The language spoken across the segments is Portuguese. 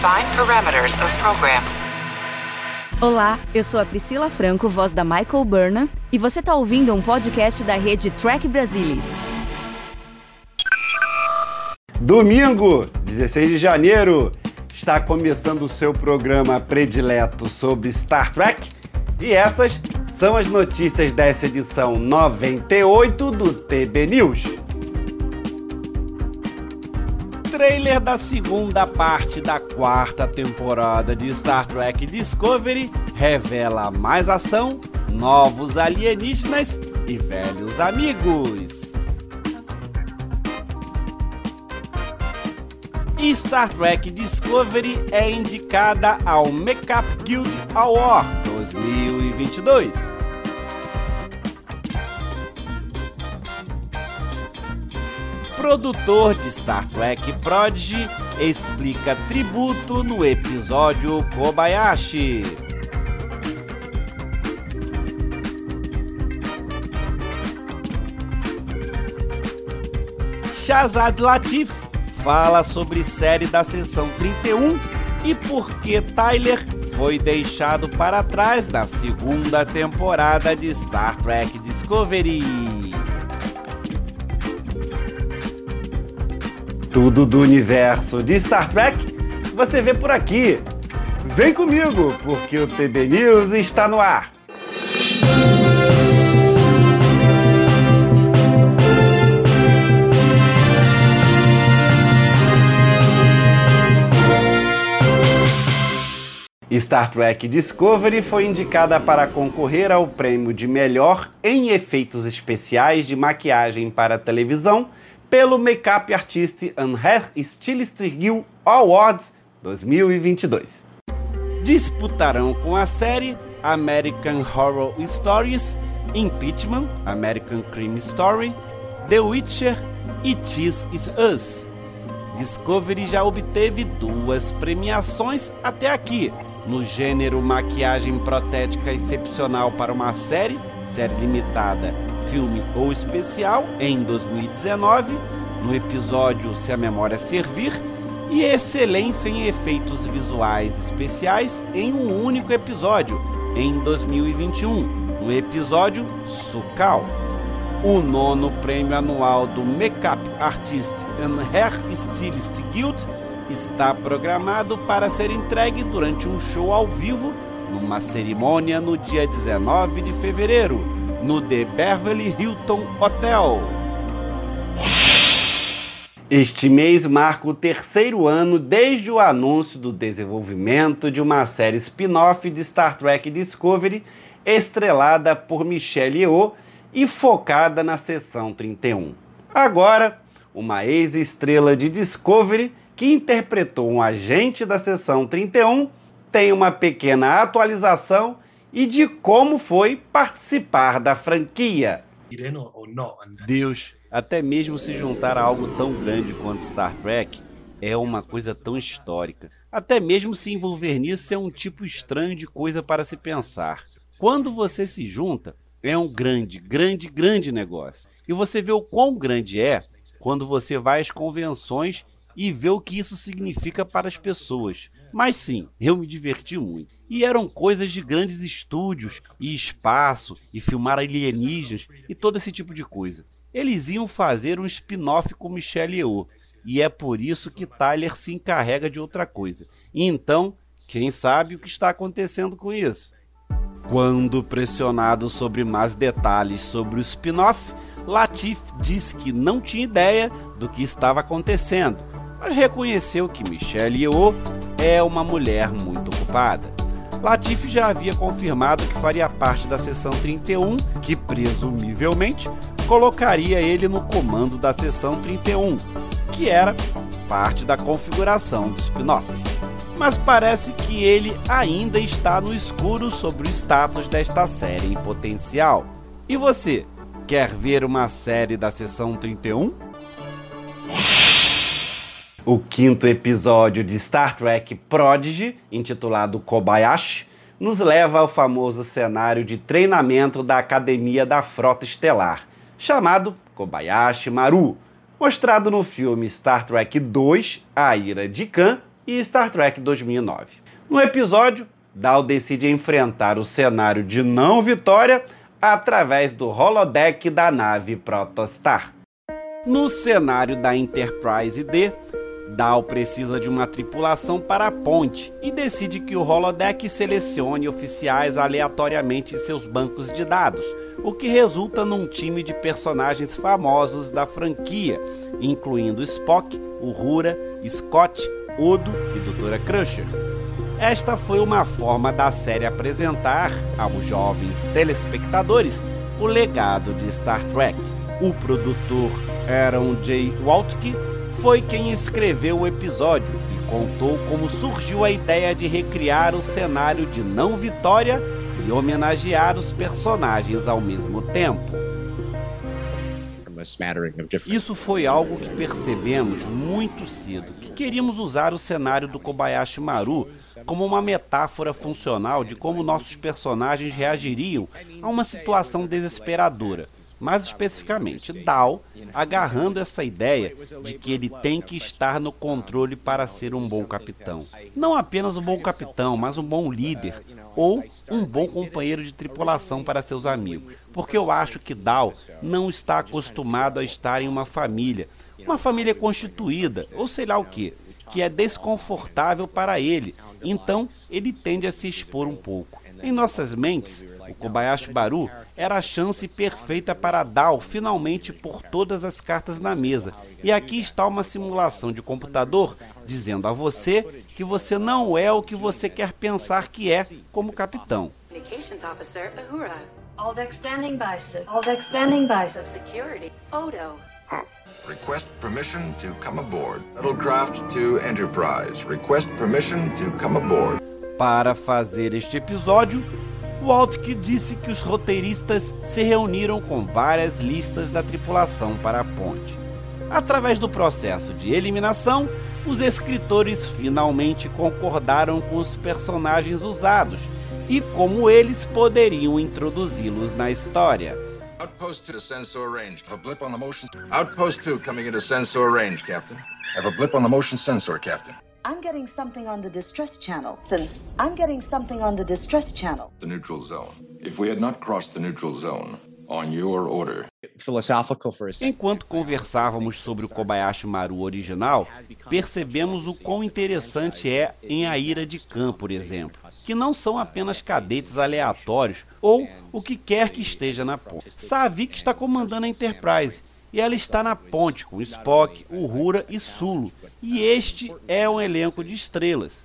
Define parameters of program. Olá, eu sou a Priscila Franco, voz da Michael Burnham, e você está ouvindo um podcast da rede Track Brasilis. Domingo, 16 de janeiro, está começando o seu programa predileto sobre Star Trek e essas são as notícias dessa edição 98 do TB News. Trailer da segunda parte da quarta temporada de Star Trek Discovery revela mais ação, novos alienígenas e velhos amigos. Star Trek Discovery é indicada ao Makeup Guild Award 2022. Produtor de Star Trek Prodigy, explica tributo no episódio Kobayashi. Shazad Latif fala sobre série da sessão 31 e por que Tyler foi deixado para trás na segunda temporada de Star Trek Discovery. Tudo do universo de Star Trek você vê por aqui. Vem comigo, porque o TB News está no ar. Star Trek Discovery foi indicada para concorrer ao prêmio de melhor em efeitos especiais de maquiagem para televisão pelo Makeup Artist and Hair Stylist Guild Awards 2022. Disputarão com a série American Horror Stories, Impeachment, American Crime Story, The Witcher e This Is Us. Discovery já obteve duas premiações até aqui, no gênero maquiagem protética excepcional para uma série, série limitada filme ou especial em 2019, no episódio Se a Memória Servir, e excelência em efeitos visuais especiais em um único episódio em 2021, no episódio Sukal. O nono prêmio anual do Makeup Artist and Hair Stylist Guild está programado para ser entregue durante um show ao vivo numa cerimônia no dia 19 de fevereiro no The Beverly Hilton Hotel. Este mês marca o terceiro ano desde o anúncio do desenvolvimento de uma série spin-off de Star Trek Discovery, estrelada por Michelle Yeoh e focada na seção 31. Agora, uma ex-estrela de Discovery que interpretou um agente da seção 31 tem uma pequena atualização e de como foi participar da franquia. Deus, até mesmo se juntar a algo tão grande quanto Star Trek é uma coisa tão histórica. Até mesmo se envolver nisso é um tipo estranho de coisa para se pensar. Quando você se junta, é um grande, grande, grande negócio. E você vê o quão grande é quando você vai às convenções e vê o que isso significa para as pessoas. Mas sim, eu me diverti muito. E eram coisas de grandes estúdios e espaço e filmar alienígenas e todo esse tipo de coisa. Eles iam fazer um spin-off com Michelle Yeoh. E é por isso que Tyler se encarrega de outra coisa. Então, quem sabe o que está acontecendo com isso? Quando pressionado sobre mais detalhes sobre o spin-off, Latif disse que não tinha ideia do que estava acontecendo, mas reconheceu que Michelle Yeoh é uma mulher muito ocupada. Latifi já havia confirmado que faria parte da seção 31, que presumivelmente colocaria ele no comando da seção 31, que era parte da configuração do spin-off. Mas parece que ele ainda está no escuro sobre o status desta série em potencial. E você, quer ver uma série da seção 31? O quinto episódio de Star Trek Prodigy, intitulado Kobayashi, nos leva ao famoso cenário de treinamento da Academia da Frota Estelar, chamado Kobayashi Maru, mostrado no filme Star Trek II, A Ira de Khan, e Star Trek 2009. No episódio, Dal decide enfrentar o cenário de não vitória através do holodeck da nave Protostar. No cenário da Enterprise D, Dal precisa de uma tripulação para a ponte e decide que o holodeck selecione oficiais aleatoriamente em seus bancos de dados, o que resulta num time de personagens famosos da franquia, incluindo Spock, Uhura, Scott, Odo e Doutora Crusher. Esta foi uma forma da série apresentar aos jovens telespectadores o legado de Star Trek. O produtor Aaron J. Waltke foi quem escreveu o episódio e contou como surgiu a ideia de recriar o cenário de não vitória e homenagear os personagens ao mesmo tempo. Isso foi algo que percebemos muito cedo, que queríamos usar o cenário do Kobayashi Maru como uma metáfora funcional de como nossos personagens reagiriam a uma situação desesperadora mais especificamente Dal, agarrando essa ideia de que ele tem que estar no controle para ser um bom capitão. Não apenas um bom capitão, mas um bom líder ou um bom companheiro de tripulação para seus amigos. Porque eu acho que Dal não está acostumado a estar em uma família, uma família constituída, ou sei lá o que, que é desconfortável para ele. Então, ele tende a se expor um pouco. Em nossas mentes, o Kobayashi Baru era a chance perfeita para Dal finalmente pôr todas as cartas na mesa. E aqui está uma simulação de computador dizendo a você que você não é o que você quer pensar que é como capitão. Request permission to come aboard. Metalcraft to Enterprise. Request permission to come aboard. Para fazer este episódio, Waltke disse que os roteiristas se reuniram com várias listas da tripulação para a ponte. Através do processo de eliminação, os escritores finalmente concordaram com os personagens usados e como eles poderiam introduzi-los na história. Outpost 2 sensor range. Have a blip on the motion. Outpost 2 coming into sensor range, Captain. Have a blip on the motion sensor, Captain. I'm getting something on the distress channel. I'm getting something on the distress channel. The neutral zone. If we had not crossed the neutral zone, on your order. Enquanto conversávamos sobre o Kobayashi Maru original, percebemos o quão interessante é em A Ira de Khan, por exemplo, que não são apenas cadetes aleatórios ou o que quer que esteja na ponte. Savik está comandando a Enterprise e ela está na ponte com Spock, Uhura e Sulu. E este é um elenco de estrelas.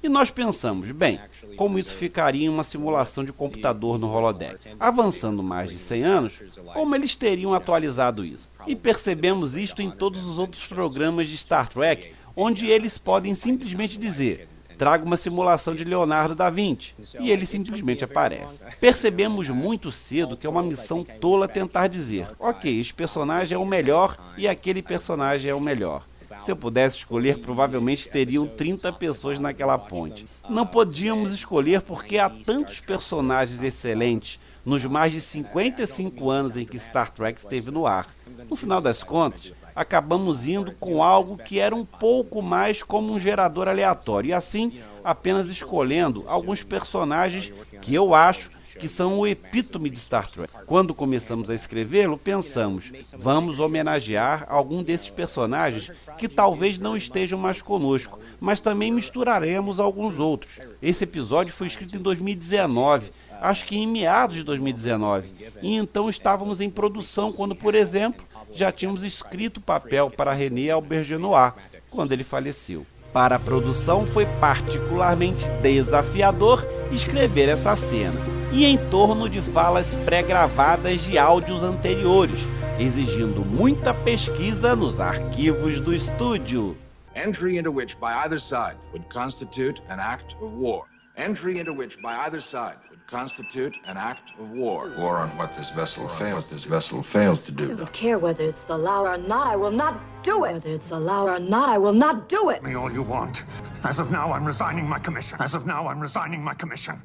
E nós pensamos, bem, como isso ficaria em uma simulação de computador no holodeck? Avançando mais de 100 anos, como eles teriam atualizado isso? E percebemos isto em todos os outros programas de Star Trek, onde eles podem simplesmente dizer: traga uma simulação de Leonardo da Vinci. E ele simplesmente aparece. Percebemos muito cedo que é uma missão tola tentar dizer: ok, este personagem é o melhor e aquele personagem é o melhor. Se eu pudesse escolher, provavelmente teriam 30 pessoas naquela ponte. Não podíamos escolher porque há tantos personagens excelentes nos mais de 55 anos em que Star Trek esteve no ar. No final das contas, acabamos indo com algo que era um pouco mais como um gerador aleatório, e assim apenas escolhendo alguns personagens que eu acho que são o epítome de Star Trek. Quando começamos a escrevê-lo, pensamos, vamos homenagear algum desses personagens que talvez não estejam mais conosco, mas também misturaremos alguns outros. Esse episódio foi escrito em 2019, acho que em meados de 2019, e então estávamos em produção quando, por exemplo, já tínhamos escrito o papel para René Aubergenois quando ele faleceu. Para a produção foi particularmente desafiador escrever essa cena, e em torno de falas pré-gravadas de áudios anteriores, exigindo muita pesquisa nos arquivos do estúdio. Entry into which by either side would constitute an act of war. Entry into which by either side constitute an act of war. War on what this vessel fails. This vessel fails to do. I don't care whether it's the law or not. I will not do it. Whether it's the law or not, I will not do it. Me all you want. As of now, I'm resigning my commission. As of now, I'm resigning my commission.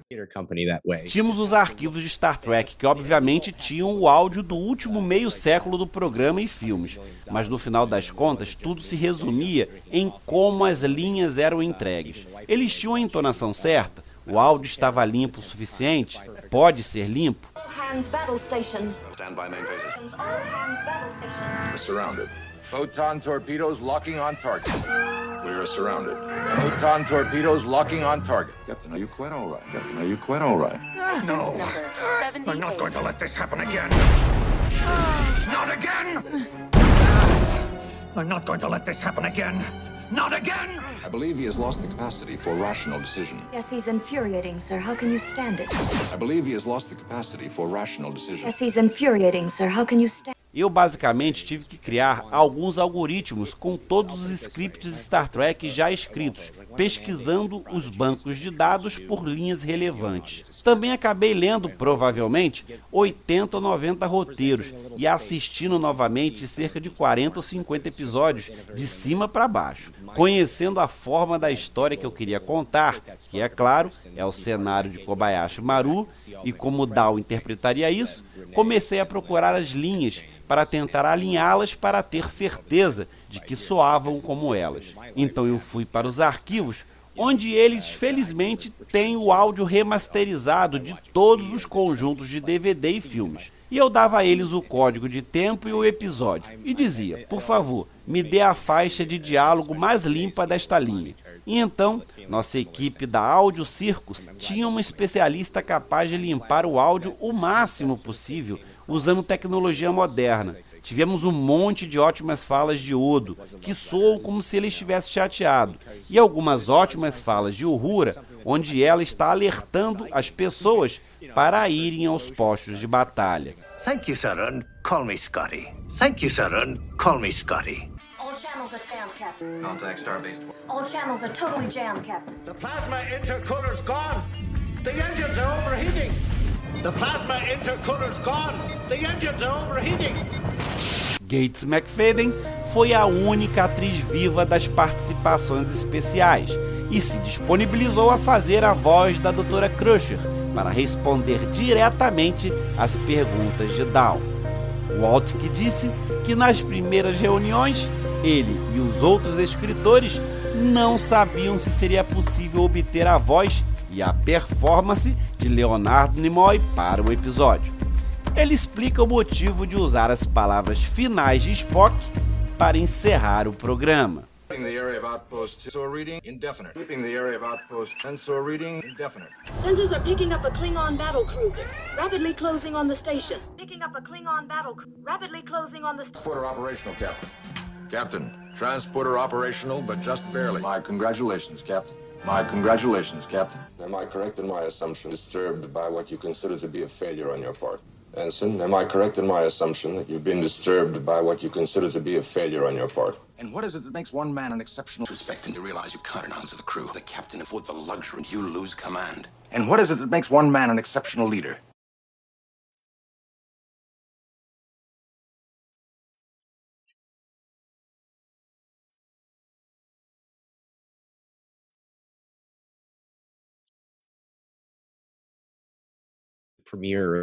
Tínhamos os arquivos de Star Trek, que obviamente tinham o áudio do último meio século do programa e filmes, mas no final das contas, tudo se resumia em como as linhas eram entregues. Eles tinham a entonação certa, o áudio estava limpo o suficiente, pode ser limpo. Photon torpedoes locking on target. We are surrounded. Photon torpedoes locking on target. Captain, are you quite all right? Captain, are you quite all right? No. I'm not going to let this happen again. Not again! I'm not going to let this happen again. Not again! I believe he has lost the capacity for rational decision. Yes, he's infuriating, sir. How can you stand it? I believe he has lost the capacity for rational decision. Yes, he's infuriating, sir. How can you stand eu basicamente tive que criar alguns algoritmos com todos os scripts Star Trek já escritos, pesquisando os bancos de dados por linhas relevantes. Também acabei lendo, provavelmente, 80 ou 90 roteiros e assistindo novamente cerca de 40 ou 50 episódios, de cima para baixo, conhecendo a forma da história que eu queria contar, que é claro, é o cenário de Kobayashi Maru, e como Dal interpretaria isso, comecei a procurar as linhas para tentar alinhá-las para ter certeza de que soavam como elas. Então eu fui para os arquivos, onde eles felizmente têm o áudio remasterizado de todos os conjuntos de DVD e filmes. E eu dava a eles o código de tempo e o episódio e dizia: por favor, me dê a faixa de diálogo mais limpa desta linha. E então, nossa equipe da Áudio Circus tinha uma especialista capaz de limpar o áudio o máximo possível usando tecnologia moderna. Tivemos um monte de ótimas falas de Odo, que soam como se ele estivesse chateado, e algumas ótimas falas de Uhura, onde ela está alertando as pessoas para irem aos postos de batalha. Thank you, sir, and call me Scotty. Thank you, sir, and call me Scotty. All channels are jammed, Captain. Contact Starbase. All channels are totally jammed, Captain. The plasma intercooler's gone. The engines are overheating. The plasma intercooler's gone. The engines are overheating. Gates McFadden foi a única atriz viva das participações especiais e se disponibilizou a fazer a voz da Dra. Crusher para responder diretamente às perguntas de Down. Walt que disse que nas primeiras reuniões ele e os outros escritores não sabiam se seria possível obter a voz e a performance de Leonardo Nimoy para o episódio. Ele explica o motivo de usar as palavras finais de Spock para encerrar o programa. the area of outpost sensor reading indefinite. Keeping the area of outpost sensor reading indefinite. Sensors are picking up a Klingon battle cruiser, rapidly closing on the station. Picking up a Klingon battle rapidly closing on the Transporter operational, Captain. Captain, transporter operational, but just barely. My congratulations, Captain. My congratulations, Captain. Am I correct in my assumption disturbed by what you consider to be a failure on your part? Ensign, am I correct in my assumption that you've been disturbed by what you consider to be a failure on your part? And what is it that makes one man an exceptional respect and you realize you cut in hands of the crew, the captain afford the luxury and you lose command? And what is it that makes one man an exceptional leader?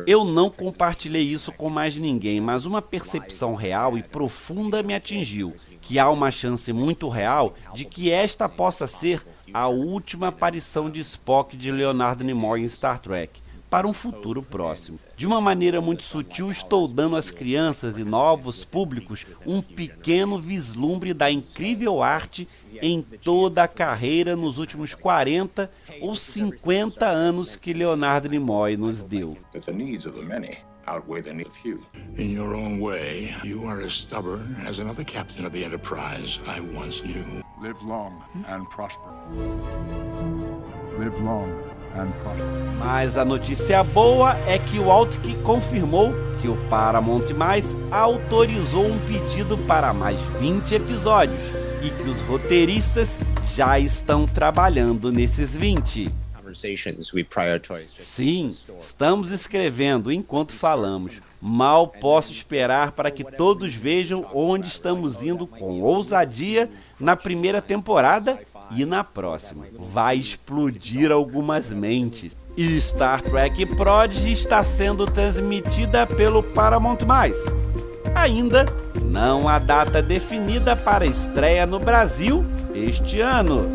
Eu não compartilhei isso com mais ninguém, mas uma percepção real e profunda me atingiu, que há uma chance muito real de que esta possa ser a última aparição de Spock de Leonard Nimoy em Star Trek para um futuro próximo. De uma maneira muito sutil, estou dando às crianças e novos públicos um pequeno vislumbre da incrível arte em toda a carreira nos últimos 40 ou 50 anos que Leonardo Nimoy nos deu. outweigh the need of few. In your own way, you are as stubborn as another captain of the Enterprise I once knew. Live long and prosper. Live long mas a notícia boa é que o Altk confirmou que o Paramount Mais autorizou um pedido para mais 20 episódios e que os roteiristas já estão trabalhando nesses 20. Sim, estamos escrevendo enquanto falamos. Mal posso esperar para que todos vejam onde estamos indo com ousadia na primeira temporada E na próxima, vai explodir algumas mentes. E Star Trek Prodigy está sendo transmitida pelo Paramount+. Ainda não há data definida para estreia no Brasil este ano.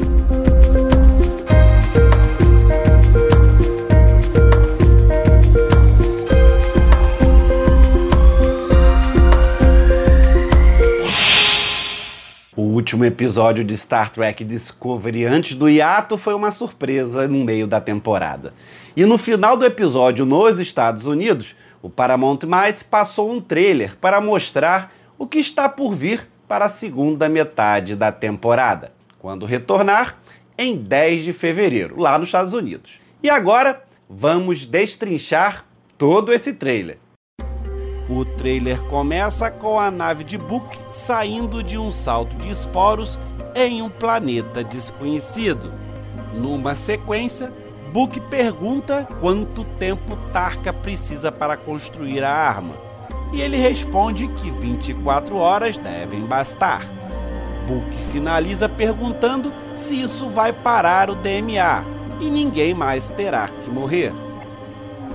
Último episódio de Star Trek Discovery antes do hiato foi uma surpresa no meio da temporada. E no final do episódio nos Estados Unidos, o Paramount Mais passou um trailer para mostrar o que está por vir para a segunda metade da temporada, quando retornar em 10 de fevereiro, lá nos Estados Unidos. E agora vamos destrinchar todo esse trailer. O trailer começa com a nave de Book saindo de um salto de esporos em um planeta desconhecido. Numa sequência, Book pergunta quanto tempo Tarka precisa para construir a arma. E ele responde que 24 horas devem bastar. Book finaliza perguntando se isso vai parar o DMA e ninguém mais terá que morrer.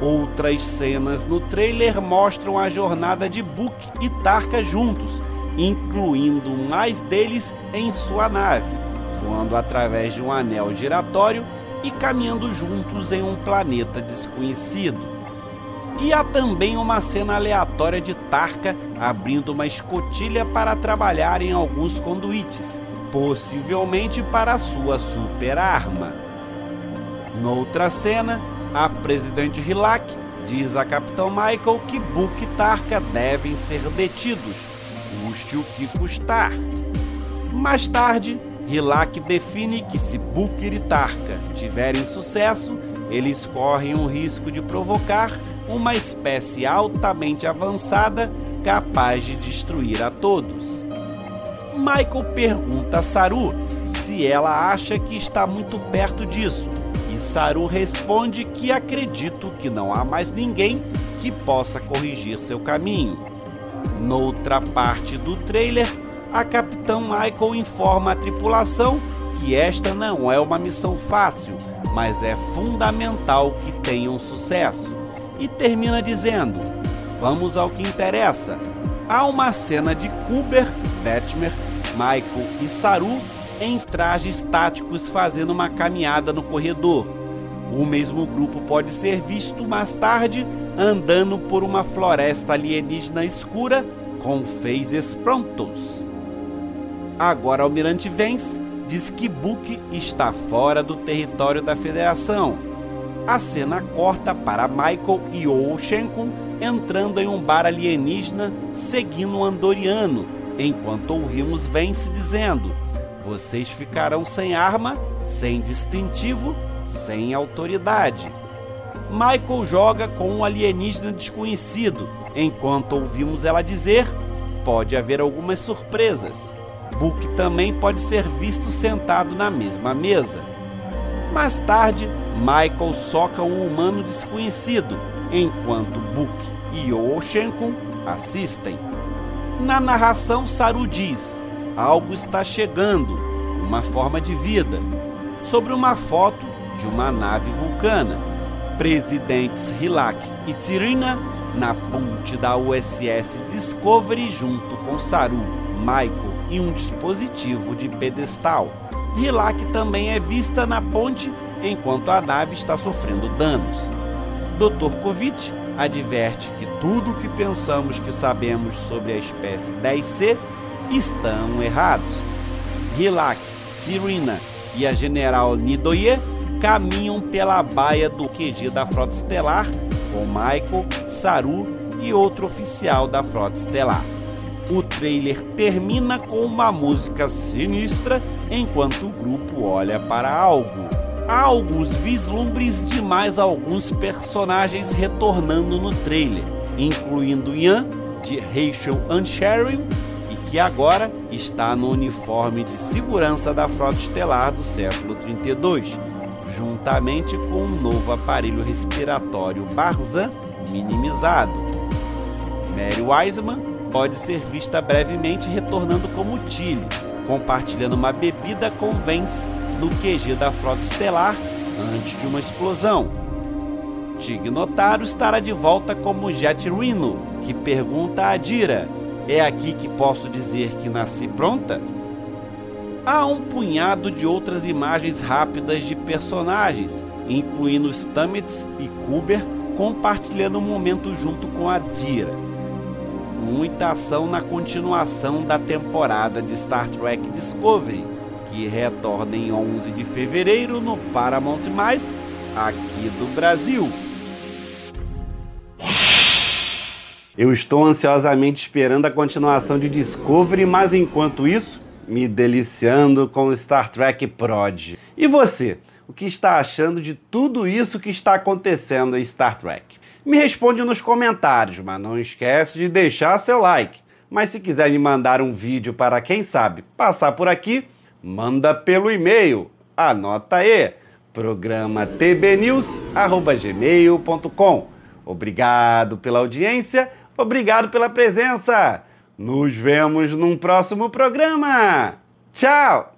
Outras cenas no trailer mostram a jornada de Book e Tarka juntos, incluindo mais deles em sua nave, voando através de um anel giratório e caminhando juntos em um planeta desconhecido. E há também uma cena aleatória de Tarka abrindo uma escotilha para trabalhar em alguns conduítes, possivelmente para sua super arma. Noutra cena, a presidente Hilak diz a Capitão Michael que Book e Tarka devem ser detidos, custe o que custar. Mais tarde, Hilak define que se Booker e Tarka tiverem sucesso, eles correm o risco de provocar uma espécie altamente avançada capaz de destruir a todos. Michael pergunta a Saru se ela acha que está muito perto disso Saru responde que acredito que não há mais ninguém que possa corrigir seu caminho. Noutra parte do trailer, a Capitã Michael informa a tripulação que esta não é uma missão fácil, mas é fundamental que tenham sucesso. E termina dizendo: Vamos ao que interessa. Há uma cena de Kuber, Detmer, Michael e Saru em trajes táticos fazendo uma caminhada no corredor. O mesmo grupo pode ser visto mais tarde andando por uma floresta alienígena escura com phases prontos. Agora Almirante Vence diz que Book está fora do território da Federação. A cena corta para Michael e Olshenkun entrando em um bar alienígena seguindo um andoriano, enquanto ouvimos Vence dizendo vocês ficarão sem arma, sem distintivo, sem autoridade. Michael joga com um alienígena desconhecido, enquanto ouvimos ela dizer: pode haver algumas surpresas. Book também pode ser visto sentado na mesma mesa. Mais tarde, Michael soca um humano desconhecido, enquanto Book e Oshenkun assistem. Na narração, Saru diz: algo está chegando, uma forma de vida, sobre uma foto de uma nave vulcana. Presidentes Hilak e Tirina na ponte da USS Discovery junto com Saru, Michael e um dispositivo de pedestal. Hilak também é vista na ponte enquanto a nave está sofrendo danos. Dr. Kovic adverte que tudo o que pensamos que sabemos sobre a espécie 10C estão errados. Hilak, Tirina e a General Nidoye caminham pela baia do QG da Frota Estelar com Michael, Saru e outro oficial da Frota Estelar. O trailer termina com uma música sinistra enquanto o grupo olha para algo. Há alguns vislumbres de mais alguns personagens retornando no trailer, incluindo Ian, de Rachel Unsharing que agora está no uniforme de segurança da frota estelar do século 32, juntamente com um novo aparelho respiratório Barzan minimizado. Mary Wiseman pode ser vista brevemente retornando como Tilly, compartilhando uma bebida com Vance no QG da Frota Estelar antes de uma explosão. Tig Notaro estará de volta como Jet Reno, que pergunta a Dira: É aqui que posso dizer que nasci pronta? Há um punhado de outras imagens rápidas de personagens, incluindo Stamets e Kuber compartilhando o um momento junto com a Dira. Muita ação na continuação da temporada de Star Trek Discovery, que retorna em 11 de fevereiro no Paramount+, aqui do Brasil. Eu estou ansiosamente esperando a continuação de Discovery, mas enquanto isso, me deliciando com Star Trek Prod. E você? O que está achando de tudo isso que está acontecendo em Star Trek? Me responde nos comentários, mas não esquece de deixar seu like. Mas se quiser me mandar um vídeo para quem sabe passar por aqui, manda pelo e-mail. Anota aí, programa tbnews@gmail.com. Obrigado pela audiência, obrigado pela presença. Nos vemos num próximo programa. Tchau.